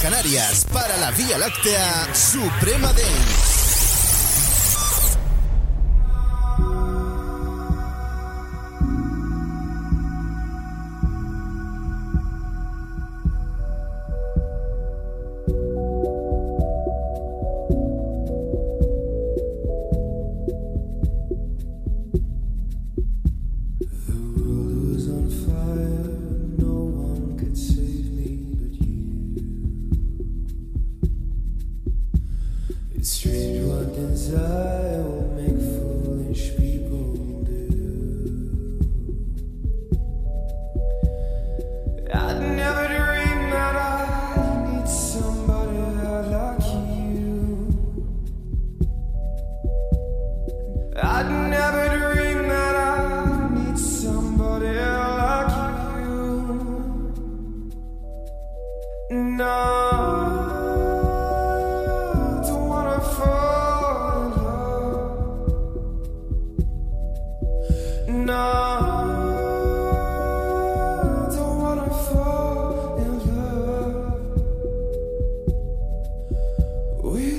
Canarias para la Vía Láctea, Suprema Dance. We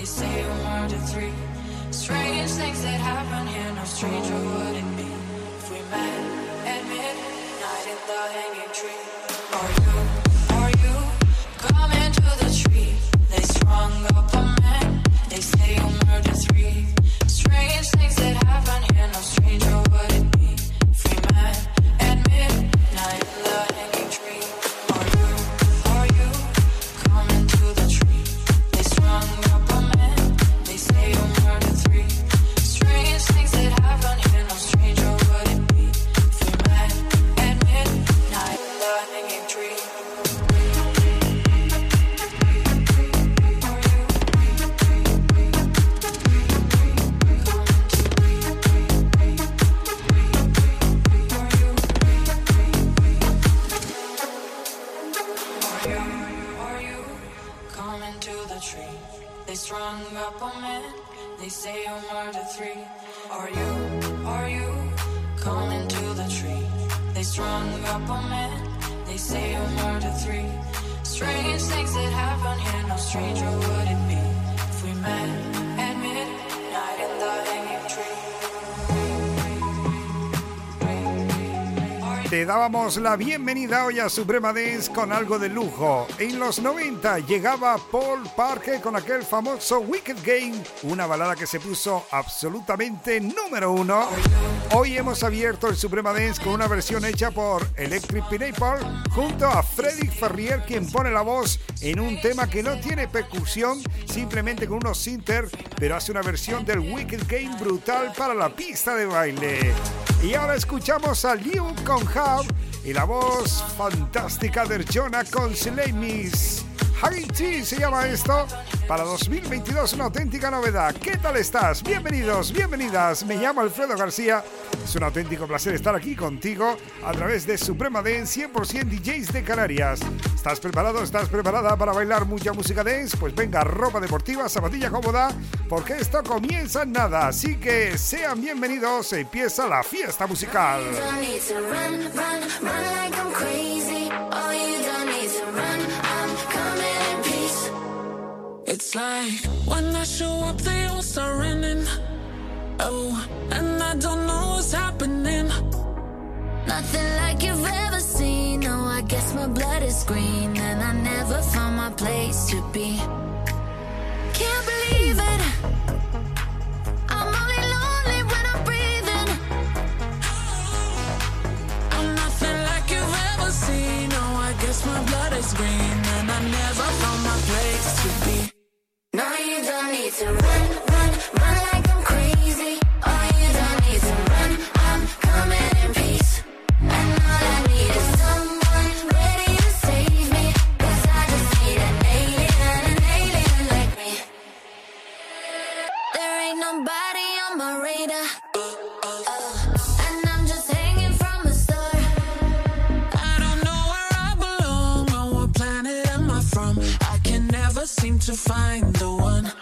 They say I'm one to three. Strange things that happen here, no stranger would it be if we met at midnight in the hanging tree. Are you, are you coming to the tree? They strung up a man. They say I'm three. Strange things that happen here, no stranger. La bienvenida hoy a Suprema Dance con algo de lujo. En los 90 llegaba Paul Parker con aquel famoso Wicked Game, una balada que se puso absolutamente número uno. Hoy hemos abierto el Suprema Dance con una versión hecha por Electric Pineapple junto a Freddy Ferrier, quien pone la voz en un tema que no tiene percusión, simplemente con unos sinter, pero hace una versión del Wicked Game brutal para la pista de baile. Y ahora escuchamos a Liu con Hub y la voz fantástica de Jonah con Miss. Haiti se llama esto. Para 2022 una auténtica novedad. ¿Qué tal estás? Bienvenidos, bienvenidas. Me llamo Alfredo García. Es un auténtico placer estar aquí contigo a través de Suprema Dance 100% DJs de Canarias. ¿Estás preparado? ¿Estás preparada para bailar mucha música dance? Pues venga, ropa deportiva, zapatilla cómoda, porque esto comienza en nada. Así que sean bienvenidos. Empieza la fiesta musical. It's like when I show up, they all start running. Oh, and I don't know what's happening. Nothing like you've ever seen. No, I guess my blood is green, and I never found my place to be. Can't believe it. I'm only lonely when I'm breathing. I'm nothing like you've ever seen. No, I guess my blood is green, and I never found my place to be. No, you don't need to run, run, run to find the one.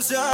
Yeah,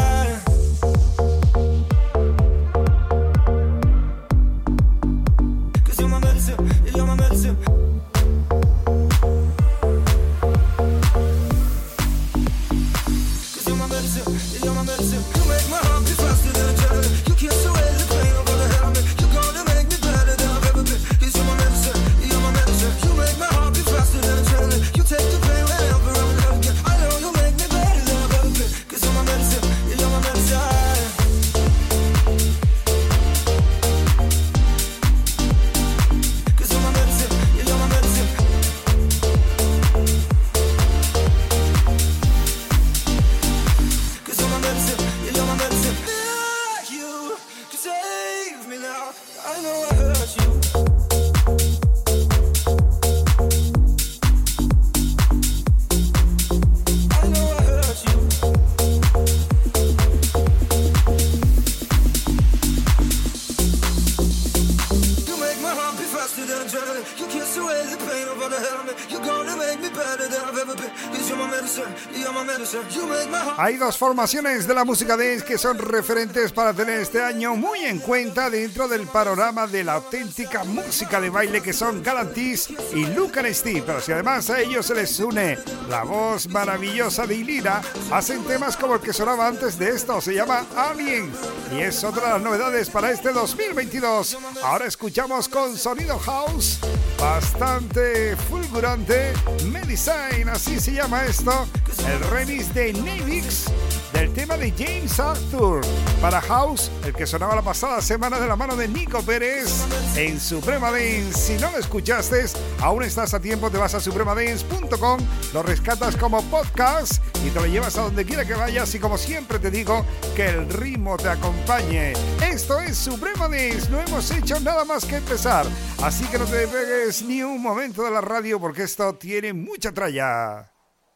dos formaciones de la música dance que son referentes para tener este año muy en cuenta dentro del panorama de la auténtica música de baile que son Galantis y Lucan Steve. Pero si además a ellos se les une la voz maravillosa de Ilira, hacen temas como el que sonaba antes de esto, se llama Alien. Y es otra de las novedades para este 2022. Ahora escuchamos con sonido house bastante fulgurante. Medesign, así se llama esto. El remix de Nevix del tema de James Arthur para House, el que sonaba la pasada semana de la mano de Nico Pérez en Suprema Dance. Si no lo escuchaste, aún estás a tiempo, te vas a supremadance.com, lo rescatas como podcast y te lo llevas a donde quiera que vayas y como siempre te digo, que el ritmo te acompañe. Esto es Suprema Dance, no hemos hecho nada más que empezar, así que no te pegues ni un momento de la radio porque esto tiene mucha tralla.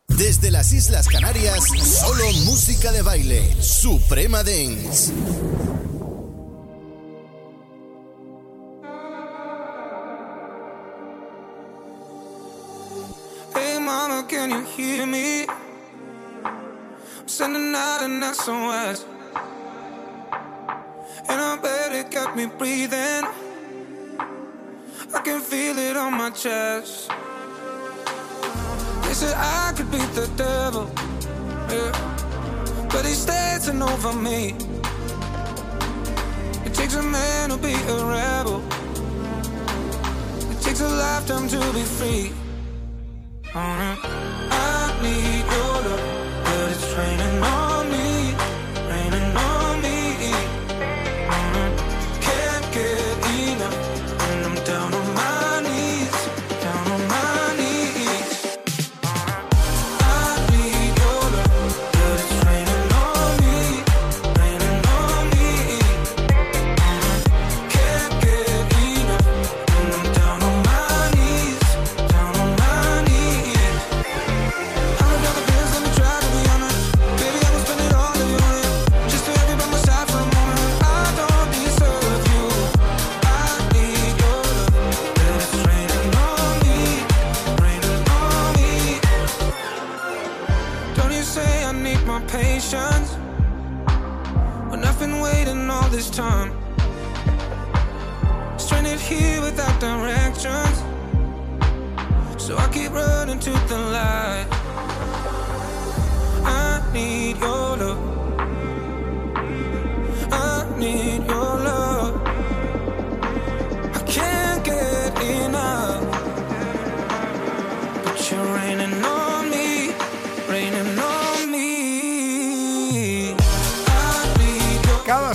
Desde las Islas Canarias, solo música de baile. Suprema Dance. Hey mama, can you hear me? I'm sending out an SOS. And I bet it got me breathing. I can feel it on my chest. They said I could beat the devil. Yeah. But he's dancing over me. It takes a man to be a rebel. It takes a lifetime to be free. Uh, I need your love, but it's raining here without directions. So I keep running to the light. I need your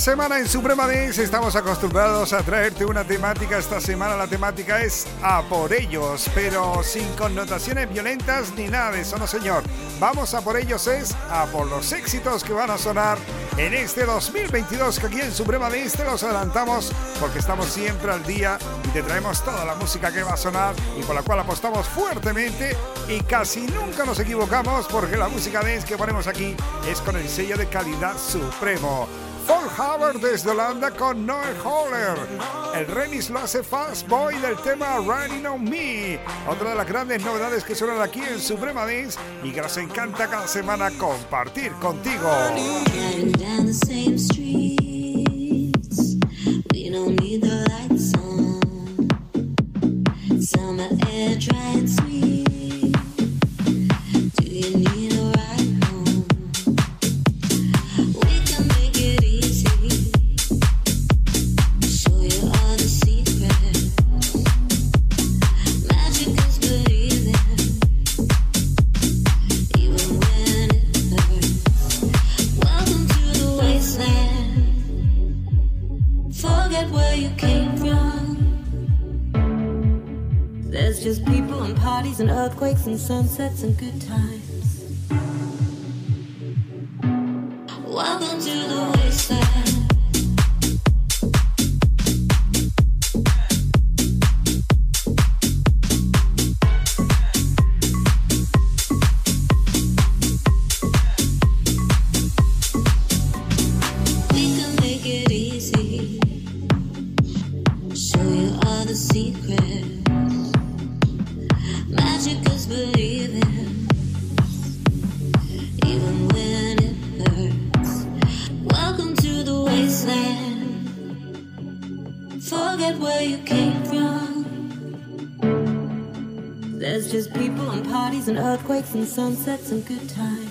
semana en Suprema Dance estamos acostumbrados a traerte una temática. Esta semana la temática es a por ellos, pero sin connotaciones violentas ni nada de eso, no señor. Vamos a por ellos es a por los éxitos que van a sonar en este 2022 que aquí en Suprema Dance te los adelantamos porque estamos siempre al día y te traemos toda la música que va a sonar y por la cual apostamos fuertemente y casi nunca nos equivocamos porque la música dance que ponemos aquí es con el sello de calidad supremo. Paul Haber desde Holanda con Noel Holler. El remix lo hace Fast Boy del tema Running on Me. Otra de las grandes novedades que suenan aquí en Suprema Dance y que nos encanta cada semana compartir contigo. love. and sunsets and good times.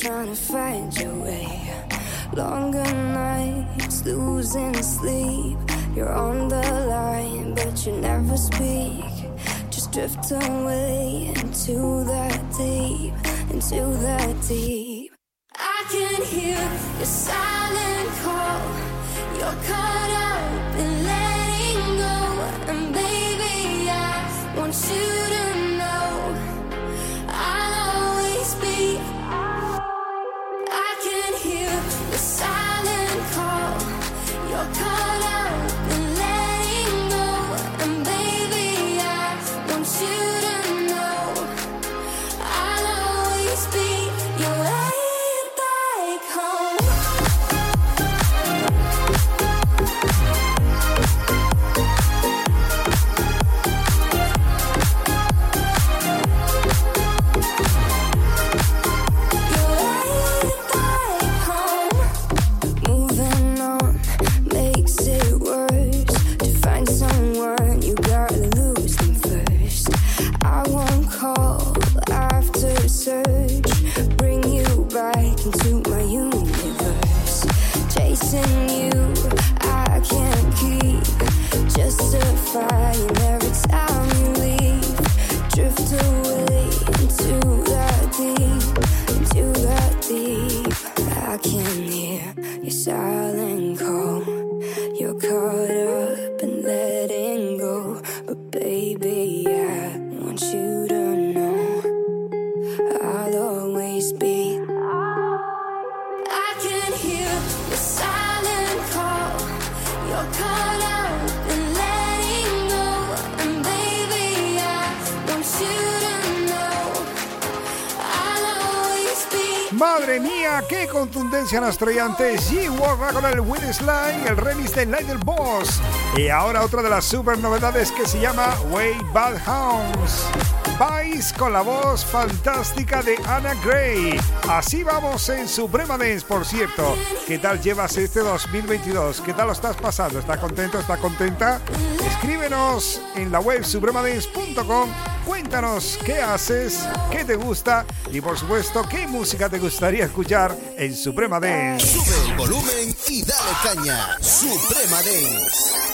trying to find your way. Longer nights, losing sleep. You're on the line, but you never speak. Just drift away into that deep, into that deep. contundencia nos traían antes G-Warra con el Will Slime, el remix de Night Boss. Y ahora otra de las super novedades que se llama Way Bad Hounds. Vice con la voz fantástica de Anna Gray. Así vamos en Suprema Dance, por cierto. ¿Qué tal llevas este 2022? ¿Qué tal lo estás pasando? ¿Estás contento? ¿Estás contenta? Escríbenos en la web supremadance.com Cuéntanos qué haces, qué te gusta y por supuesto qué música te gustaría escuchar en Suprema Dance. Sube el volumen y dale caña. Suprema Dance.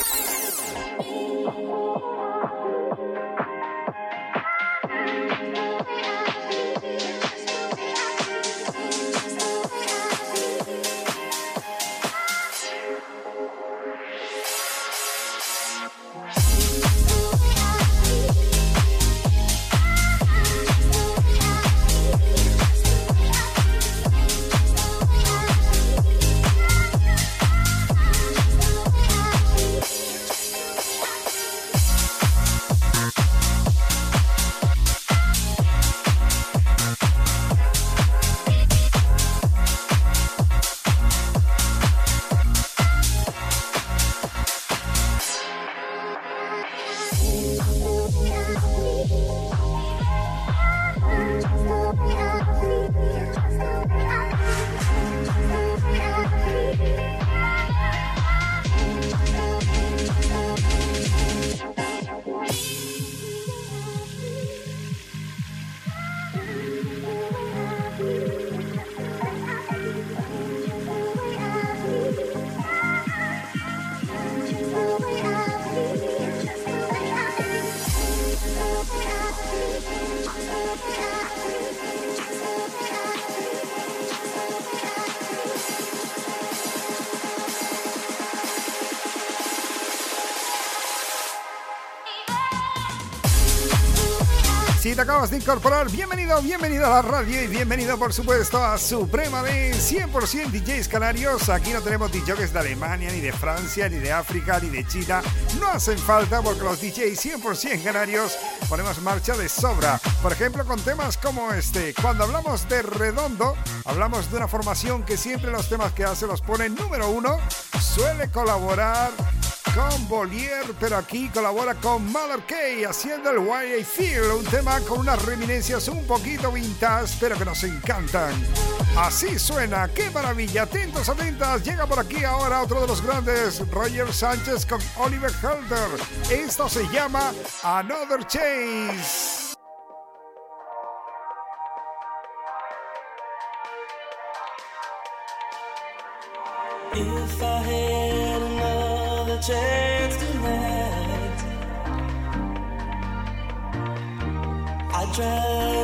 Acabas de incorporar, bienvenido, bienvenido a la radio y bienvenido por supuesto a Suprema de 100% DJs canarios. Aquí no tenemos DJs de Alemania, ni de Francia, ni de África, ni de China. No hacen falta porque los DJs 100% canarios ponemos marcha de sobra. Por ejemplo, con temas como este. Cuando hablamos de redondo, hablamos de una formación que siempre los temas que hace los pone número uno. Suele colaborar con Bolier, pero aquí colabora con Mother K haciendo el Why I Feel, un tema con unas reminiscencias un poquito vintage, pero que nos encantan. Así suena, qué maravilla, atentos, atentas, llega por aquí ahora otro de los grandes, Roger Sánchez con Oliver Helder. Esto se llama Another Chase. drown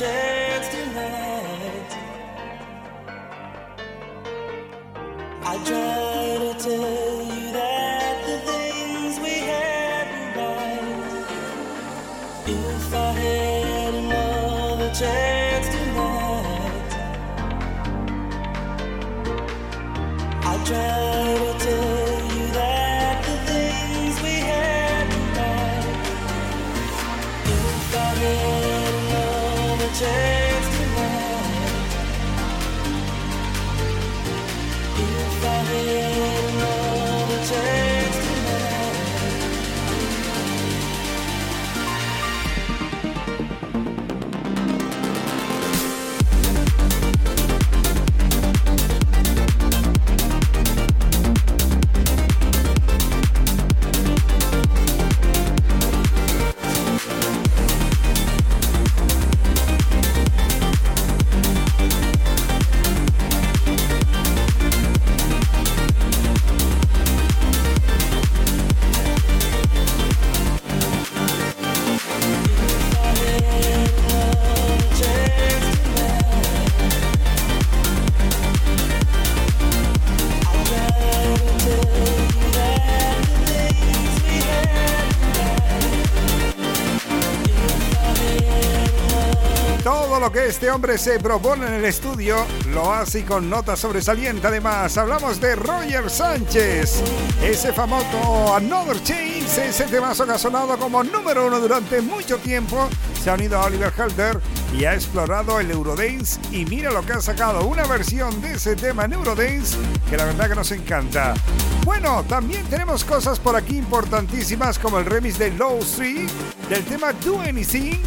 another este hombre se propone en el estudio lo hace con nota sobresaliente. Además, hablamos de Roger Sánchez, ese famoso Another Chase, ese temazo que sonado como número uno durante mucho tiempo. Se ha unido a Oliver Helder y ha explorado el Eurodance. Y mira lo que ha sacado, una versión de ese tema Eurodance que la verdad que nos encanta. Bueno, también tenemos cosas por aquí importantísimas como el remix de Low Street del tema Do Anything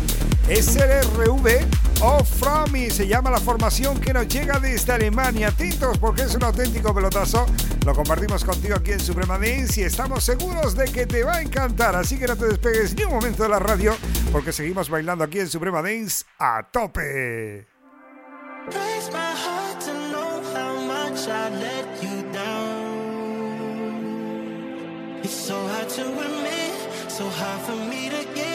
SRV o Fromi se llama la formación que nos llega desde Alemania. Atentos porque es un auténtico pelotazo. Lo compartimos contigo aquí en Suprema Dance y estamos seguros de que te va a encantar. Así que no te despegues ni un momento de la radio porque seguimos bailando aquí en Suprema Dance a tope. So hard for me to get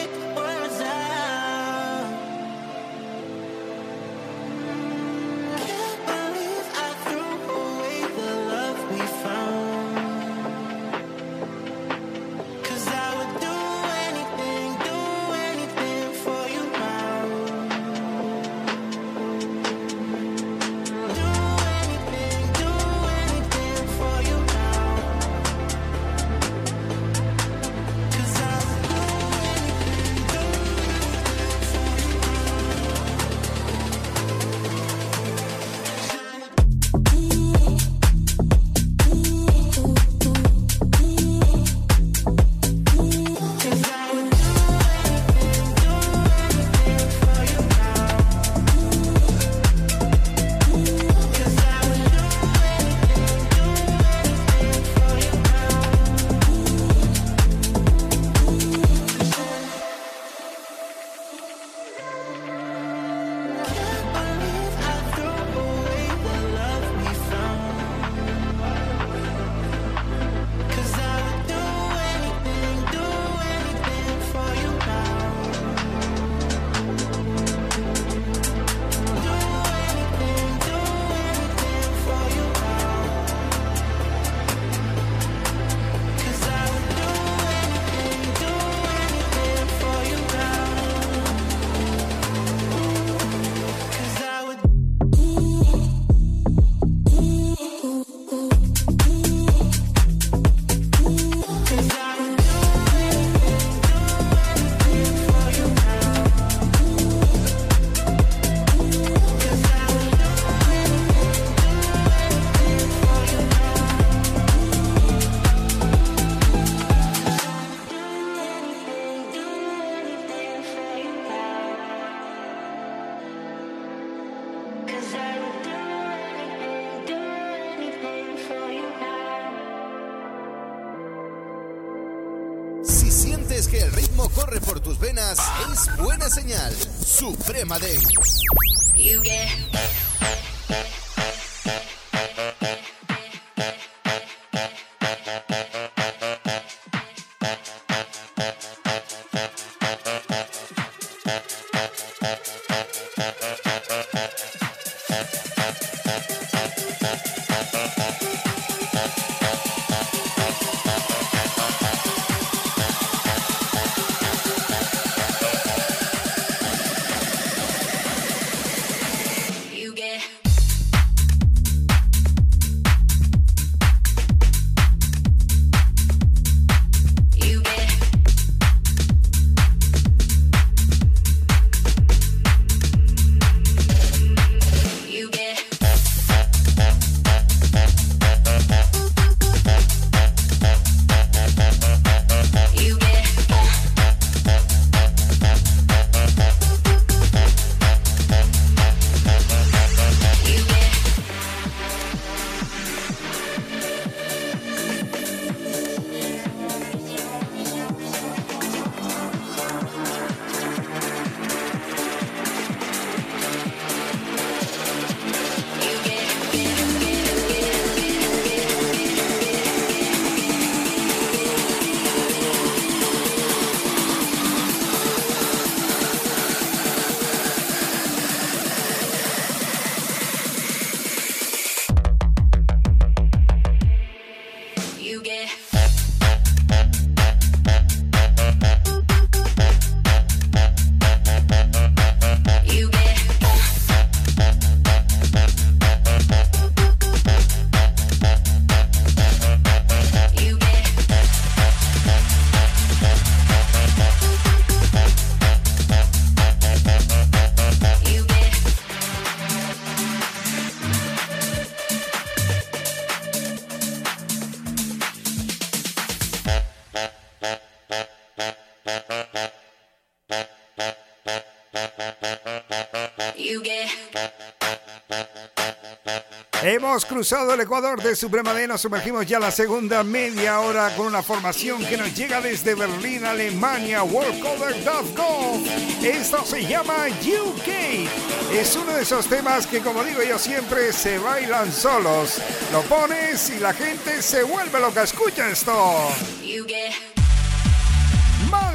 cruzado el Ecuador de Suprema D, nos sumergimos ya la segunda media hora con una formación que nos llega desde Berlín, Alemania, worldcover.com. Esto se llama UK. Es uno de esos temas que, como digo yo siempre, se bailan solos. Lo pones y la gente se vuelve loca. Escucha esto.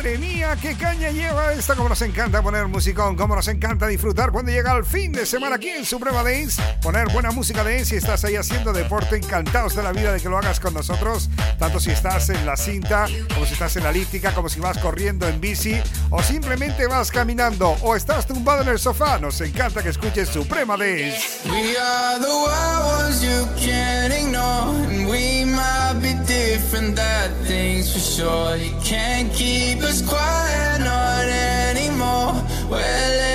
Madre mía, qué caña lleva esta, como nos encanta poner musicón, como nos encanta disfrutar cuando llega el fin de semana aquí en Suprema Dance, poner buena música dance si estás ahí haciendo deporte, encantados de la vida de que lo hagas con nosotros, tanto si estás en la cinta, como si estás en la elíptica, como si vas corriendo en bici, o simplemente vas caminando, o estás tumbado en el sofá, nos encanta que escuches Suprema Dance. We are the you ignore, different, that thing's for sure. You can't keep us quiet, not anymore. We're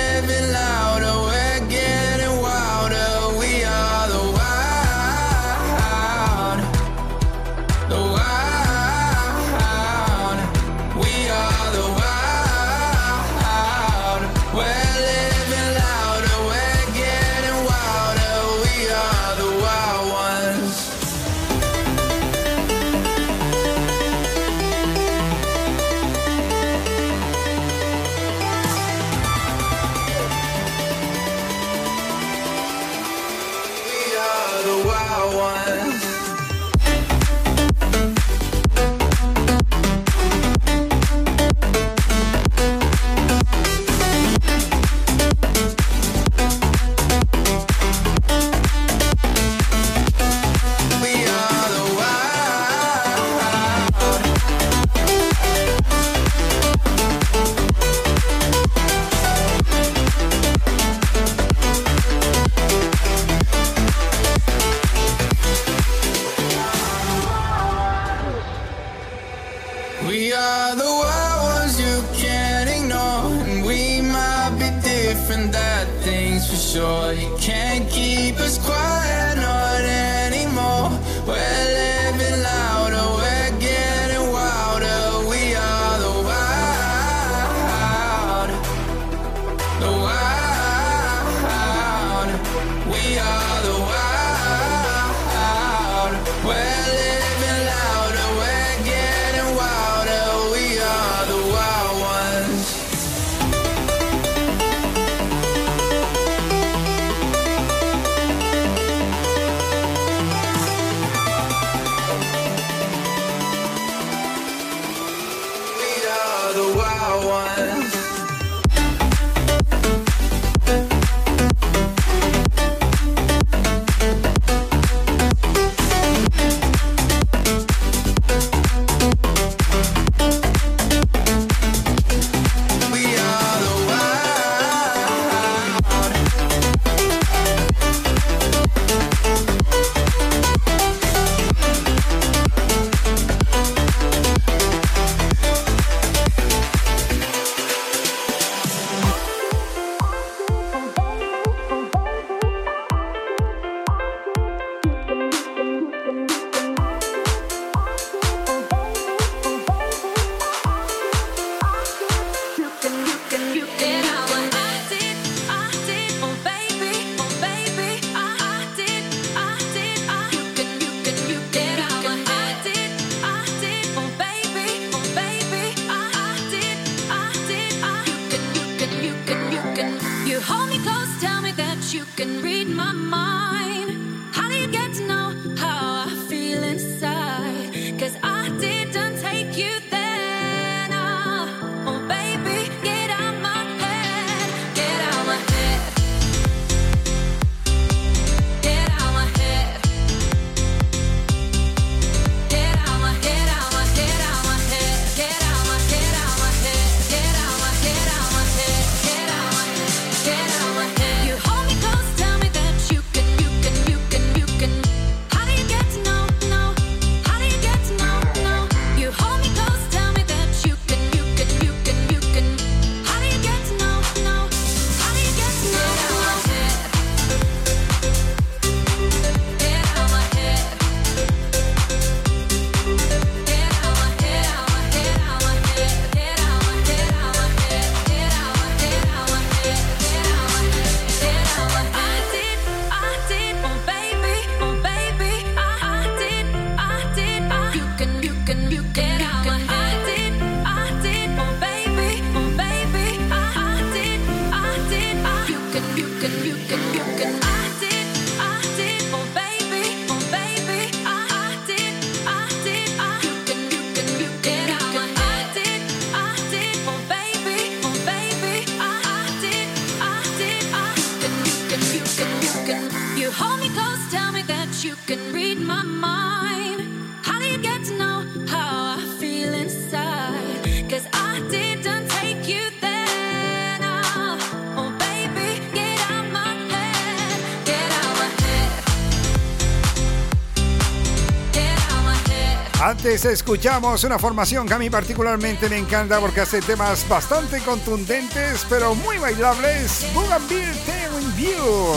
Antes escuchamos una formación que a mí particularmente me encanta porque hace temas bastante contundentes pero muy bailables. Bougainville Tailwind View,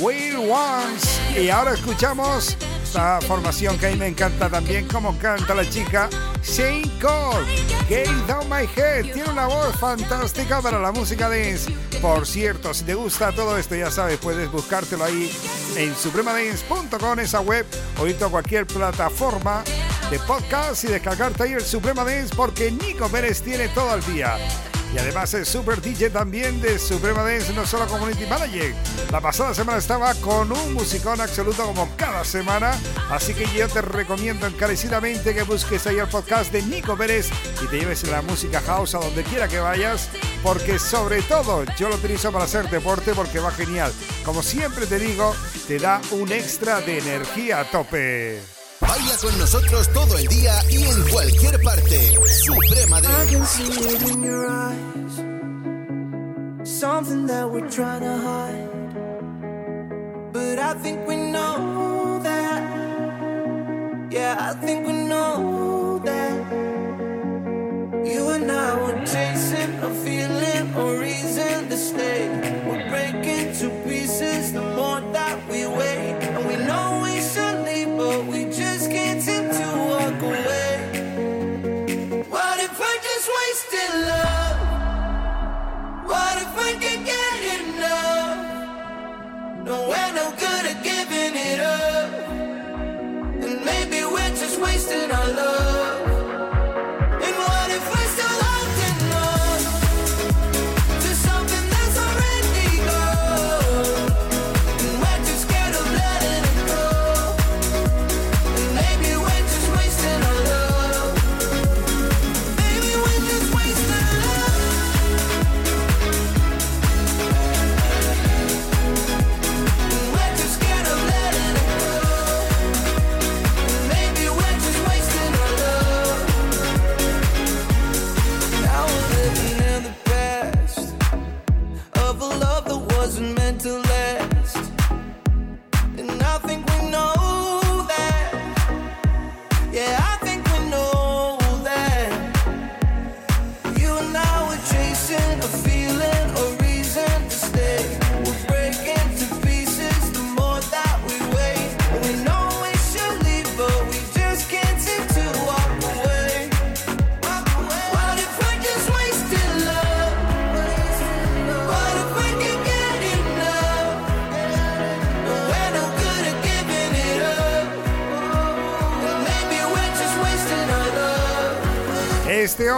Will Once. Y ahora escuchamos esta formación que a mí me encanta también como canta la chica Shane Cole. Get Down My Head. Tiene una voz fantástica para la música dance. Por cierto, si te gusta todo esto, ya sabes, puedes buscártelo ahí en supremadance.com, esa web, o irte a cualquier plataforma de podcast y descargarte ahí el Suprema Dance porque Nico Pérez tiene todo el día. Y además es super DJ también de Suprema Dance, no solo Community Manager. La pasada semana estaba con un musicón absoluto como cada semana. Así que yo te recomiendo encarecidamente que busques ahí el podcast de Nico Pérez y te lleves la música house a donde quiera que vayas. Porque sobre todo yo lo utilizo para hacer deporte porque va genial. Como siempre te digo, te da un extra de energía a tope. Baila con nosotros todo el día y en cualquier parte. Suprema I can see it in your eyes. Something that we're trying to hide. But I think we know that. Yeah, I think we know that. You and I were chasing No, no good at giving it up. And maybe we're just wasting our love.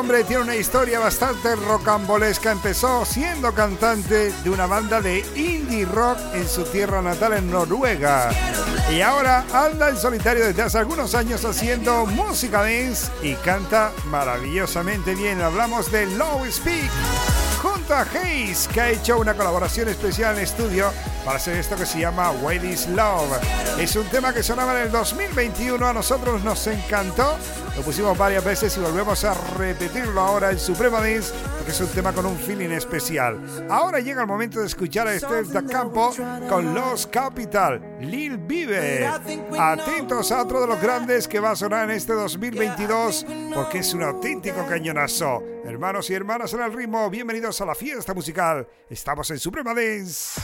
Tiene una historia bastante rocambolesca. Empezó siendo cantante de una banda de indie rock en su tierra natal en Noruega. Y ahora anda en solitario desde hace algunos años haciendo música dance y canta maravillosamente bien. Hablamos de Low Speak junto a Hayes, que ha hecho una colaboración especial en estudio para hacer esto que se llama What Love. Es un tema que sonaba en el 2021, a nosotros nos encantó, lo pusimos varias veces y volvemos a repetirlo ahora en Suprema Dance, porque es un tema con un feeling especial. Ahora llega el momento de escuchar a Esther da Campo con Los Capital, Lil Vive. Atentos a otro de los grandes que va a sonar en este 2022, porque es un auténtico cañonazo. Hermanos y hermanas en el ritmo, bienvenidos a la fiesta musical. Estamos en Suprema Dance.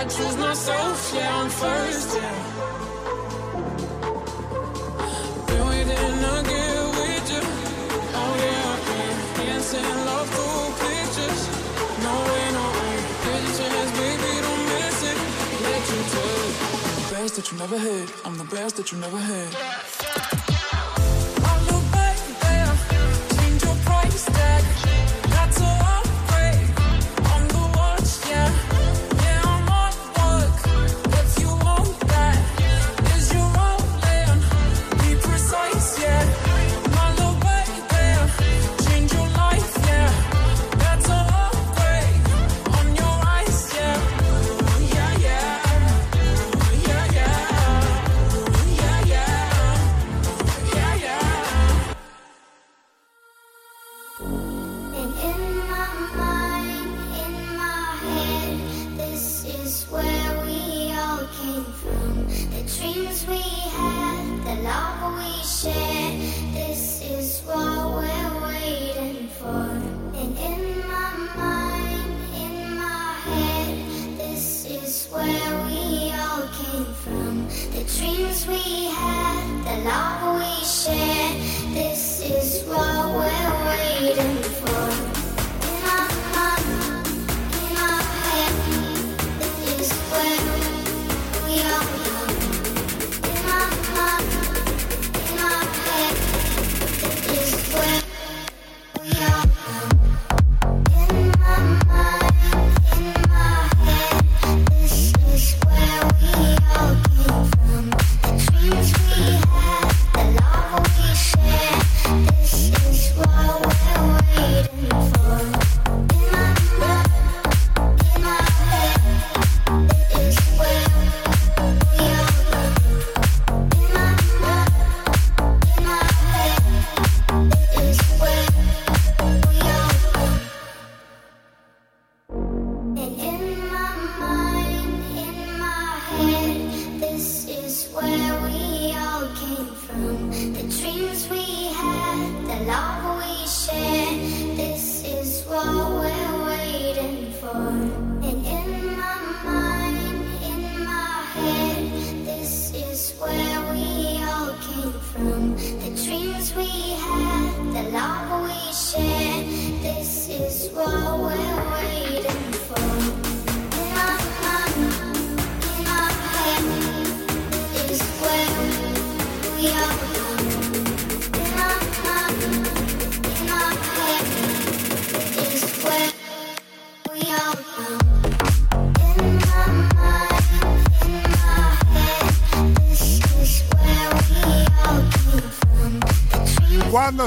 I choose myself. Yeah, I'm first. Yeah. With you. Oh yeah. Dancing love through pictures. No way, no way. A chance, baby, don't miss it. Let you tell. The best that you never had. I'm the best that you never had.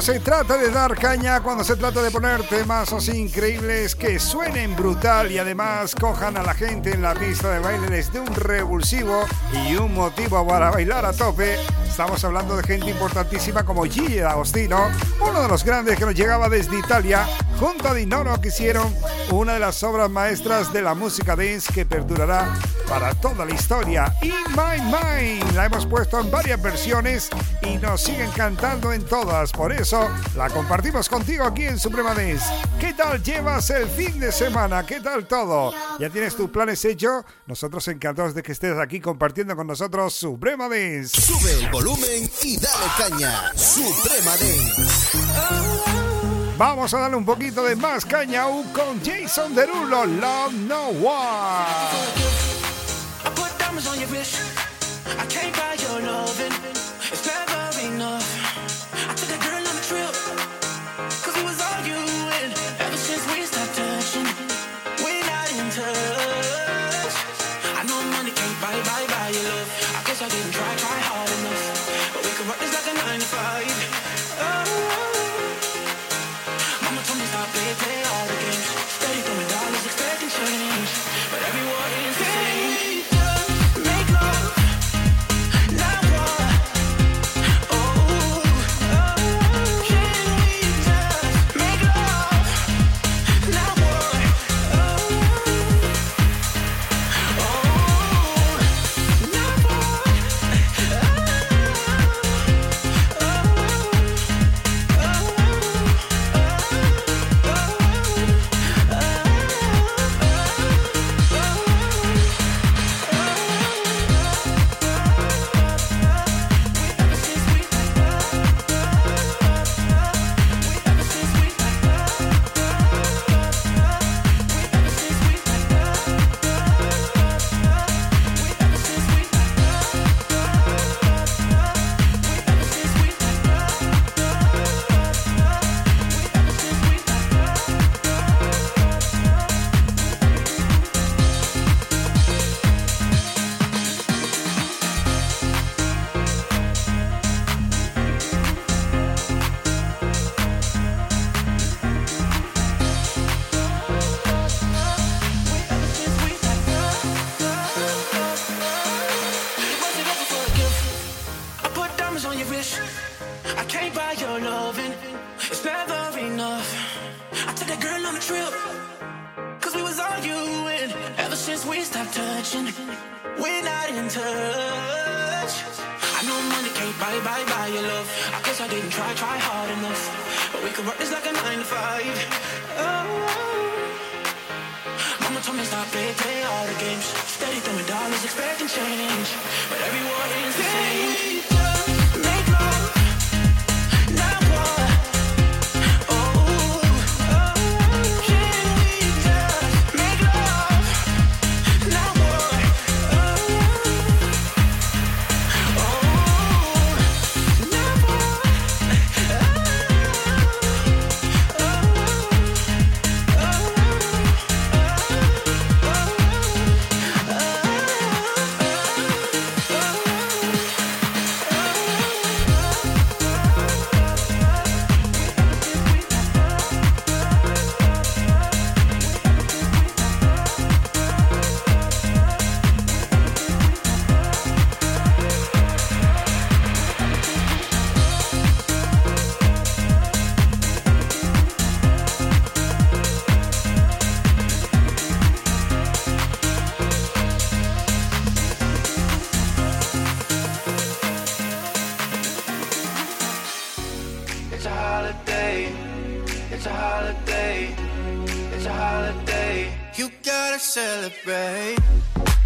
Se trata de dar caña, cuando se trata de poner temas así increíbles que suenen brutal y además cojan a la gente en la pista de baile desde un revulsivo y un motivo para bailar a tope, estamos hablando de gente importantísima como Gigi D'Agostino, uno de los grandes que nos llegaba desde Italia, junto a Dinoro que hicieron una de las obras maestras de la música dance que perdurará para toda la historia. In My Mind la hemos puesto en varias versiones y nos siguen cantando en todas. Por eso la compartimos contigo aquí en Suprema Dance. ¿Qué tal llevas el fin de semana? ¿Qué tal todo? ¿Ya tienes tus planes hechos? Nosotros encantados de que estés aquí compartiendo con nosotros Suprema Dance. Sube el volumen y dale caña. Suprema Dance. Vamos a darle un poquito de más caña aún con Jason Derulo, Love No One. didn't try, try hard enough. But we could work this like a nine to five. Oh. Mama told me stop it, play all the games. Steady throwing dollars, expecting change. But everyone is the same.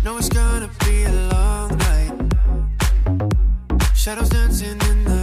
No, it's gonna be a long night. Shadows dancing in the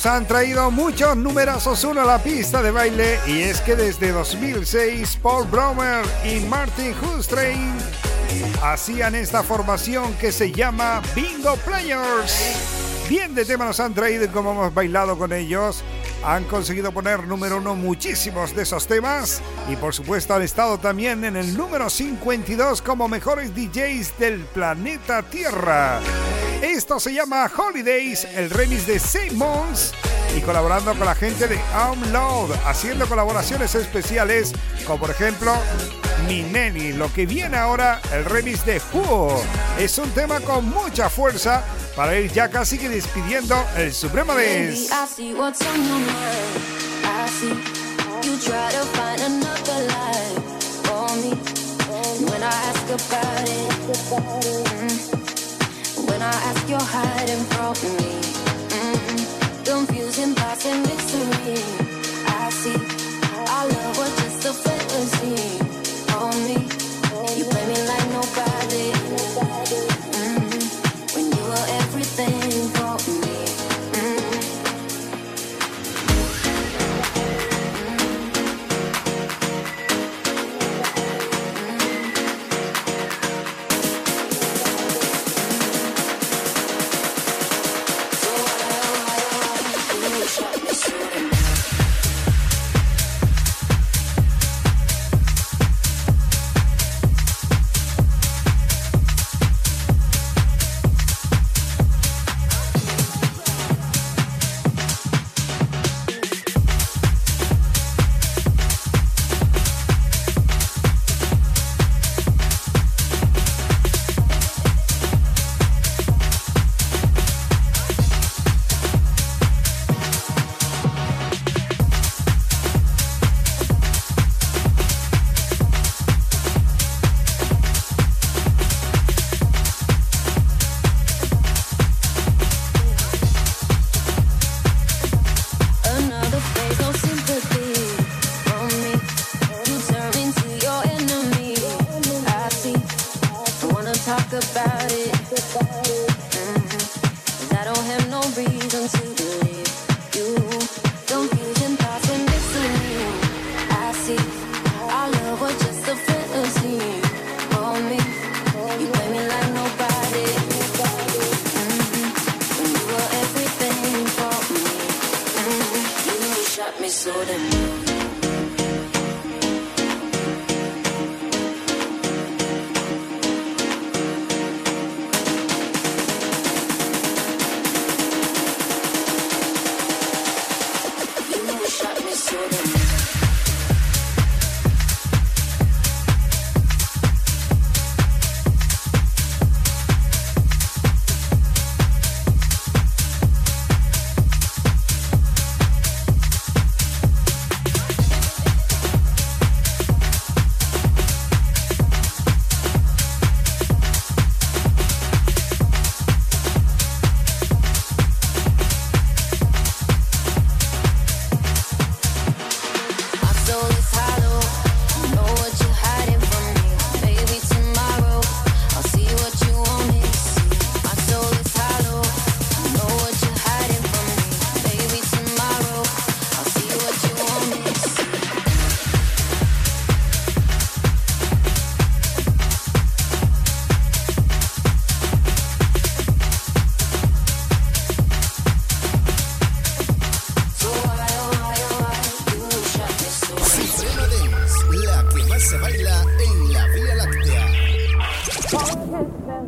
Nos han traído muchos numerosos uno a la pista de baile y es que desde 2006 Paul Bromer y Martin Hustrain hacían esta formación que se llama Bingo Players. Bien de tema nos han traído y como hemos bailado con ellos, han conseguido poner número uno muchísimos de esos temas y por supuesto han estado también en el número 52 como mejores DJs del planeta Tierra. Esto se llama Holidays, el remix de Simmons y colaborando con la gente de Download, haciendo colaboraciones especiales como por ejemplo Minelli. Lo que viene ahora, el remix de Who. Es un tema con mucha fuerza para ir ya casi que despidiendo el Suprema Baby, Dance. I When I ask you're hiding from me. Mm, confusing past and mystery.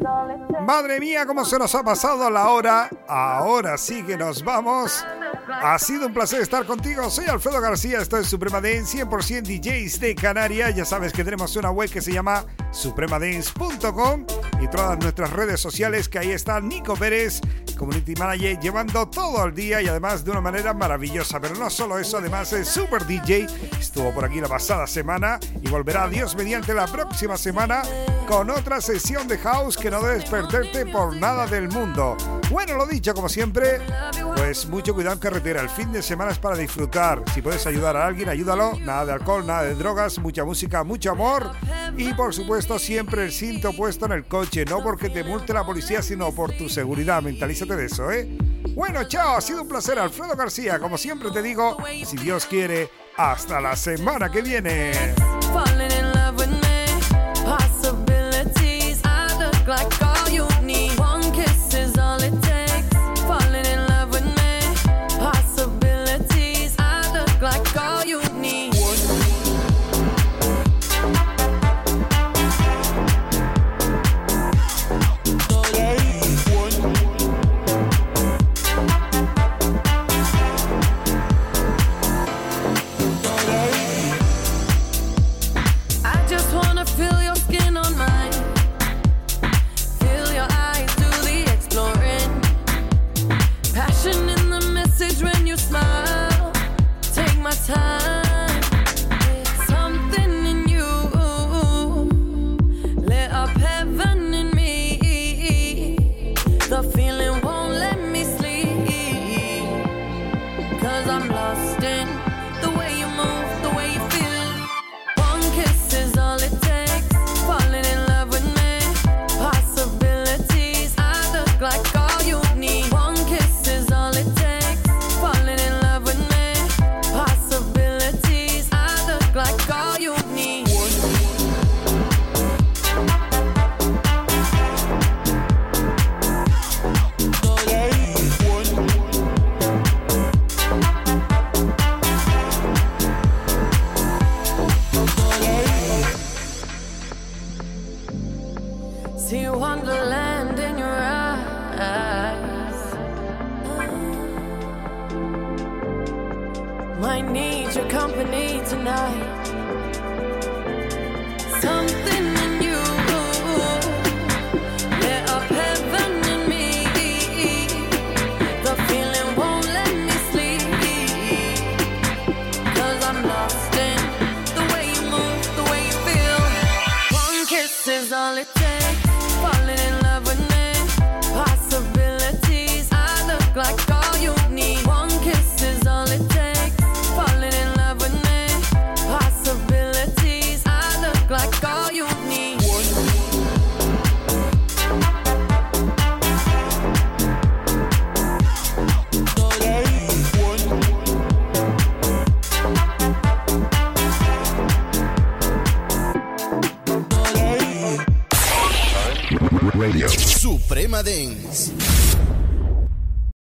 all it Madre mía, cómo se nos ha pasado la hora. Ahora sí que nos vamos. Ha sido un placer estar contigo. Soy Alfredo García, esto es Suprema Dance 100% DJs de Canarias. Ya sabes que tenemos una web que se llama supremadance.com y todas nuestras redes sociales que ahí está Nico Pérez, Community Manager, llevando todo al día y además de una manera maravillosa. Pero no solo eso, además es Super DJ. Estuvo por aquí la pasada semana y volverá Dios mediante la próxima semana con otra sesión de house que no debes por nada del mundo. Bueno, lo dicho, como siempre, pues mucho cuidado en carretera. El fin de semana es para disfrutar. Si puedes ayudar a alguien, ayúdalo. Nada de alcohol, nada de drogas, mucha música, mucho amor. Y por supuesto, siempre el cinto puesto en el coche, no porque te multe la policía, sino por tu seguridad. Mentalízate de eso, ¿eh? Bueno, chao, ha sido un placer, Alfredo García. Como siempre te digo, si Dios quiere, hasta la semana que viene. Falling